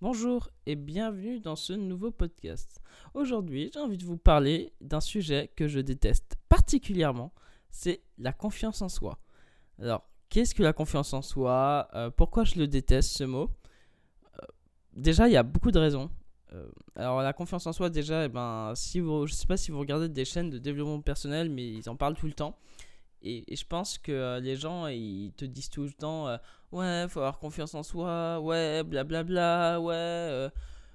Bonjour et bienvenue dans ce nouveau podcast. Aujourd'hui, j'ai envie de vous parler d'un sujet que je déteste particulièrement, c'est la confiance en soi. Alors, qu'est-ce que la confiance en soi? Euh, Pourquoi je le déteste ce mot? Euh, Déjà, il y a beaucoup de raisons. Euh, alors, la confiance en soi, déjà, eh ben, si vous, je ne sais pas si vous regardez des chaînes de développement personnel, mais ils en parlent tout le temps. Et, je pense que euh, les gens, ils te disent tout le temps, euh, ouais, faut avoir confiance en soi, ouais, blablabla, ouais, euh,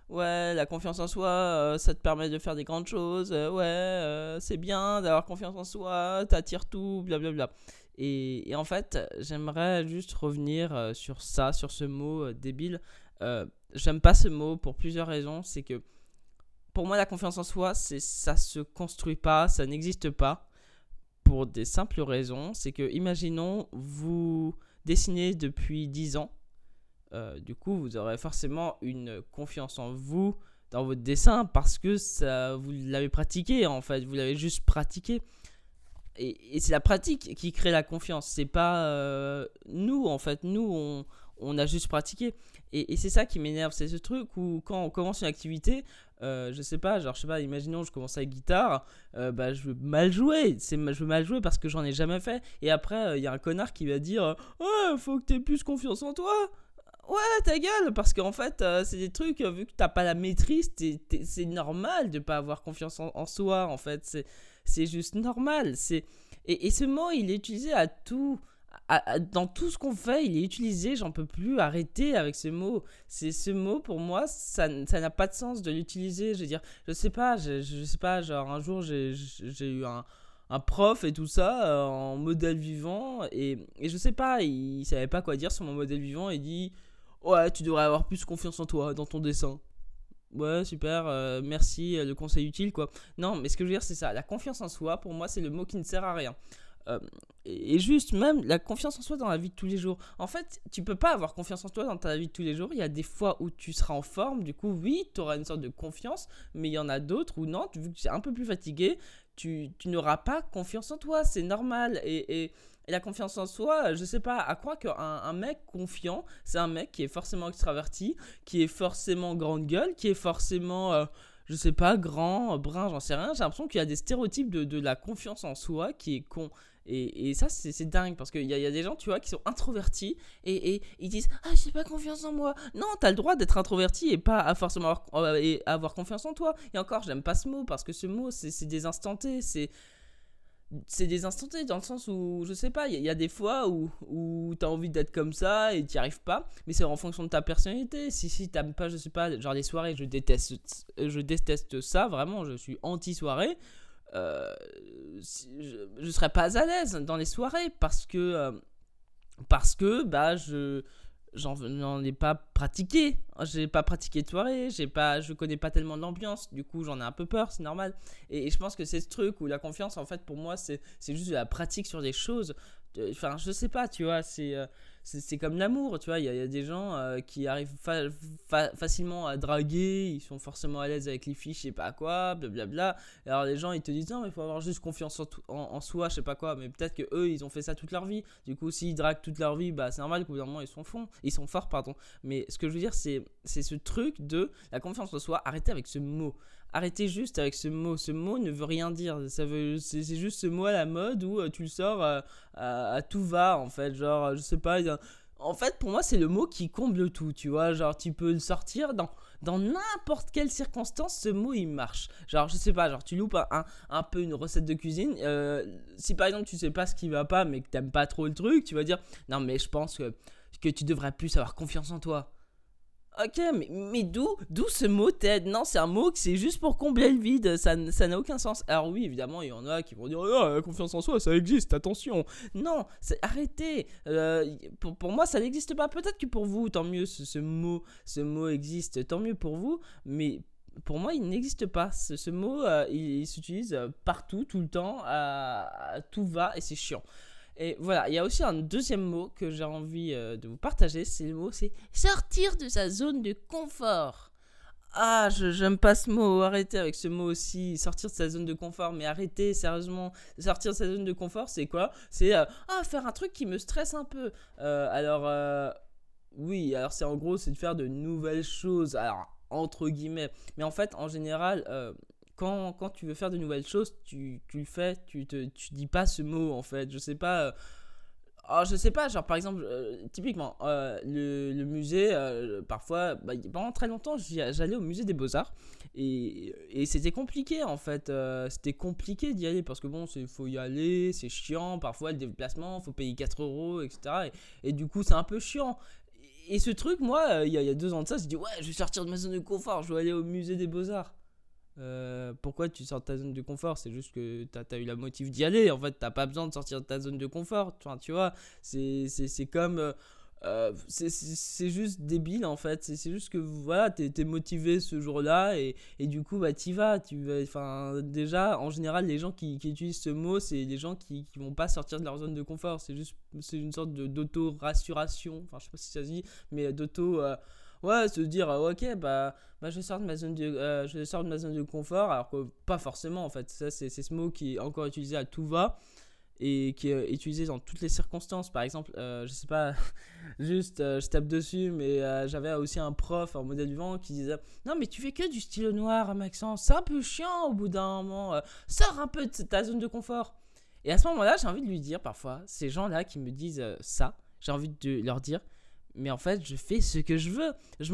ouais, la confiance en soi, ça te permet de faire des grandes choses, ouais, c'est bien d'avoir confiance en soi, t'attires tout, blablabla. Et, et en fait, j'aimerais juste revenir sur ça, sur ce mot débile. J'aime pas ce mot pour plusieurs raisons. C'est que pour moi, la confiance en soi, ça se construit pas, ça n'existe pas pour des simples raisons. C'est que, imaginons, vous dessinez depuis 10 ans. Euh, du coup, vous aurez forcément une confiance en vous dans votre dessin parce que ça, vous l'avez pratiqué en fait, vous l'avez juste pratiqué. Et, c'est la pratique qui crée la confiance, c'est pas euh, nous en fait, nous on, on a juste pratiqué. Et, c'est ça qui m'énerve, c'est ce truc où quand on commence une activité, euh, je sais pas, genre je sais pas, imaginons je commence avec guitare, euh, bah je veux mal jouer, c'est je veux mal jouer parce que j'en ai jamais fait. Et après il euh, y a un connard qui va dire ouais faut que tu aies plus confiance en toi. Ouais, ta gueule, parce qu'en fait, c'est des trucs, vu que t'as pas la maîtrise, c'est normal de pas avoir confiance en, soi, en fait. C'est juste normal. Et, et ce mot, il est utilisé à tout dans tout ce qu'on fait, il est utilisé, j'en peux plus arrêter avec ce mot. C'est ce mot pour moi, ça n'a pas de sens de l'utiliser. Je veux dire, je sais pas, je, sais pas, genre un jour j'ai eu un, un, prof et tout ça euh, en modèle vivant et, et je sais pas, il, savait pas quoi dire sur mon modèle vivant et dit Ouais, tu devrais avoir plus confiance en toi dans ton dessin. Ouais, super, euh, merci, euh, le conseil utile quoi. Non, mais ce que je veux dire, c'est ça. La confiance en soi, pour moi, c'est le mot qui ne sert à rien. Euh, et juste même la confiance en soi dans la vie de tous les jours. En fait, tu peux pas avoir confiance en toi dans ta vie de tous les jours. Il y a des fois où tu seras en forme, du coup, oui, tu auras une sorte de confiance, mais il y en a d'autres où non, vu que tu es un peu plus fatigué, tu, tu n'auras pas confiance en toi. C'est normal. Et, et, la confiance en soi, je sais pas, à croire qu'un un mec confiant, c'est un mec qui est forcément extraverti, qui est forcément grande gueule, qui est forcément. Euh, je sais pas, grand, brun, j'en sais rien. J'ai l'impression qu'il y a des stéréotypes de, de, la confiance en soi qui est con. Et, et ça, c'est dingue parce qu'il y, y, a des gens, tu vois, qui sont introvertis et, et ils disent Ah, j'ai pas confiance en moi. Non, t'as le droit d'être introverti et pas à forcément avoir, euh, et avoir confiance en toi. Et encore, j'aime pas ce mot parce que ce mot, c'est des instantés. C'est c'est des instantés dans le sens où, je sais pas, il y, a des fois où, où tu as envie d'être comme ça et tu arrives pas, mais c'est en fonction de ta personnalité. Si, si t'aimes pas, je sais pas, genre les soirées, je déteste, je déteste ça, vraiment, je suis anti-soirée. Euh, je, je serais pas à l'aise dans les soirées parce que, euh, parce que, bah, je j'en ai pas pratiqué. J'ai pas pratiqué de soirée, j'ai pas, je connais pas tellement l'ambiance, du coup j'en ai un peu peur, c'est normal. Et, je pense que c'est ce truc où la confiance, en fait, pour moi, c'est juste de la pratique sur des choses. Enfin, je sais pas, tu vois, c'est. Euh, c'est comme l'amour, tu vois. Il y, a des gens euh, qui arrivent facilement à draguer, ils sont forcément à l'aise avec les filles, je sais pas quoi, blablabla. Alors les gens ils te disent non, mais il faut avoir juste confiance en, soi, je sais pas quoi. Mais peut-être que eux ils ont fait ça toute leur vie. Du coup, s'ils draguent toute leur vie, bah c'est normal qu'au bout d'un ils sont ils sont forts, pardon. Mais ce que je veux dire, c'est ce truc de la confiance en soi. Arrêtez avec ce mot. Arrêtez juste avec ce mot. Ce mot ne veut rien dire. Ça veut, c'est, juste ce mot à la mode où euh, tu le sors euh, à, tout va en fait. Genre, je sais pas. En fait, pour moi, c'est le mot qui comble tout. Tu vois, genre, tu peux le sortir dans dans n'importe quelle circonstance. Ce mot il marche. Genre, je sais pas. Genre, tu loupes un, un, peu une recette de cuisine. Euh, si par exemple tu sais pas ce qui va pas, mais que t'aimes pas trop le truc, tu vas dire non mais je pense que que tu devrais plus avoir confiance en toi. Ok, mais, mais d'où, d'où ce mot t'aide Non, c'est un mot que c'est juste pour combler le vide, ça, ça n'a aucun sens. Alors oui, évidemment, il y en a qui vont dire oh, la confiance en soi, ça existe, attention. Non, arrêtez. Euh, pour, pour, moi, ça n'existe pas. Peut-être que pour vous, tant mieux, ce, mot, ce mot existe, tant mieux pour vous. Mais pour moi, il n'existe pas. Ce, mot, euh, il, s'utilise partout, tout le temps, tout va, et c'est chiant. Et voilà, il y a aussi un deuxième mot que j'ai envie euh, de vous partager, c'est le mot, c'est sortir de sa zone de confort. Ah, j'aime pas ce mot, arrêtez avec ce mot aussi, sortir de sa zone de confort, mais arrêtez, sérieusement, sortir de sa zone de confort, c'est quoi? C'est euh, ah, faire un truc qui me stresse un peu. Euh, alors, oui, alors c'est en gros, c'est de faire de nouvelles choses, alors entre guillemets. Mais en fait, en général, quand, tu veux faire de nouvelles choses, tu, tu le fais, tu, te, tu dis pas ce mot en fait. Je sais pas. Euh, oh, je sais pas, genre par exemple, euh, typiquement, le, le, musée, parfois, bah, pendant très longtemps, j'allais au musée des Beaux-Arts et, et c'était compliqué en fait. c'était compliqué d'y aller parce que bon, il faut y aller, c'est chiant, parfois le déplacement, faut payer 4 euros, etc. Et, du coup, c'est un peu chiant et ce truc, moi, euh, il y, a deux ans de ça, je dit ouais, je vais sortir de ma zone de confort, je vais aller au musée des beaux-arts. Euh, pourquoi tu sors de ta zone de confort? C'est juste que tu as, eu la motive d'y aller. En fait, t'as pas besoin de sortir de ta zone de confort. Enfin, tu vois, c'est comme. Euh, c'est juste débile en fait. C'est juste que voilà, t'es es motivé ce jour-là et, et, du coup, bah t'y vas. Tu, enfin, déjà, en général, les gens qui, utilisent ce mot, c'est les gens qui, qui vont pas sortir de leur zone de confort. C'est juste, une sorte d'auto-rassuration. Enfin, je sais pas si ça se dit, mais d'auto. Euh, ouais, se dire, euh, ok, bah, bah je sors de ma zone de, je sors de ma zone de confort, alors que pas forcément en fait. Ça, c'est ce mot qui est encore utilisé à tout va et qui est utilisé dans toutes les circonstances. Par exemple, euh, je sais pas, juste euh, je tape dessus, mais euh, j'avais aussi un prof en modèle du vent qui disait Non, mais tu fais que du stylo noir, Maxence, c'est un peu chiant au bout d'un moment, sors un peu de ta zone de confort. Et à ce moment-là, j'ai envie de lui dire parfois, ces gens-là qui me disent ça, j'ai envie de leur dire Mais en fait, je fais ce que je veux, je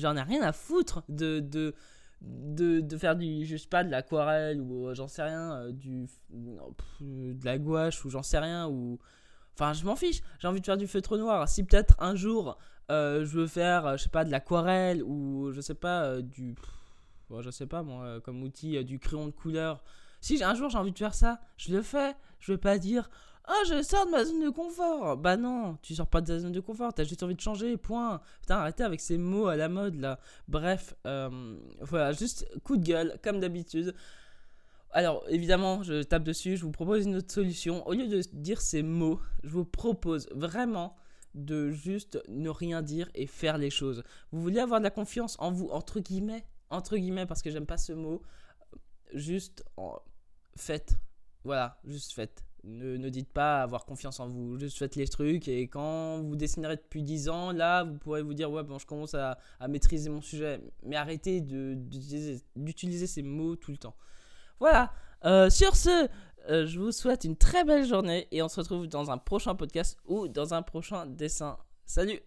j'en ai rien à foutre de. de de, faire du je pas de l'aquarelle ou euh, j'en sais rien euh, du de la gouache ou j'en sais rien ou enfin je m'en fiche. J'ai envie de faire du feutre noir. Si peut-être un jour euh, je veux faire je sais pas de l'aquarelle ou je sais pas du je sais pas moi comme outil du crayon de couleur. Si un jour j'ai envie de faire ça je le fais. Je vais pas dire ah, je sors de ma zone de confort. Bah non, tu sors pas de ta zone de confort, t'as juste envie de changer, point. Putain, arrêtez avec ces mots à la mode là. Bref, euh, voilà, juste coup de gueule, comme d'habitude. Alors, évidemment, je tape dessus, je vous propose une autre solution. Au lieu de dire ces mots, je vous propose vraiment de juste ne rien dire et faire les choses. Vous voulez avoir de la confiance en vous, entre guillemets, entre guillemets, parce que j'aime pas ce mot. Juste faites. Voilà, juste faites. Ne, dites pas avoir confiance en vous, juste faites les trucs et quand vous dessinerez depuis 10 ans, là vous pourrez vous dire ouais bon je commence à, maîtriser mon sujet, mais arrêtez d'utiliser ces mots tout le temps. Voilà, euh, sur ce, euh, je vous souhaite une très belle journée et on se retrouve dans un prochain podcast ou dans un prochain dessin. Salut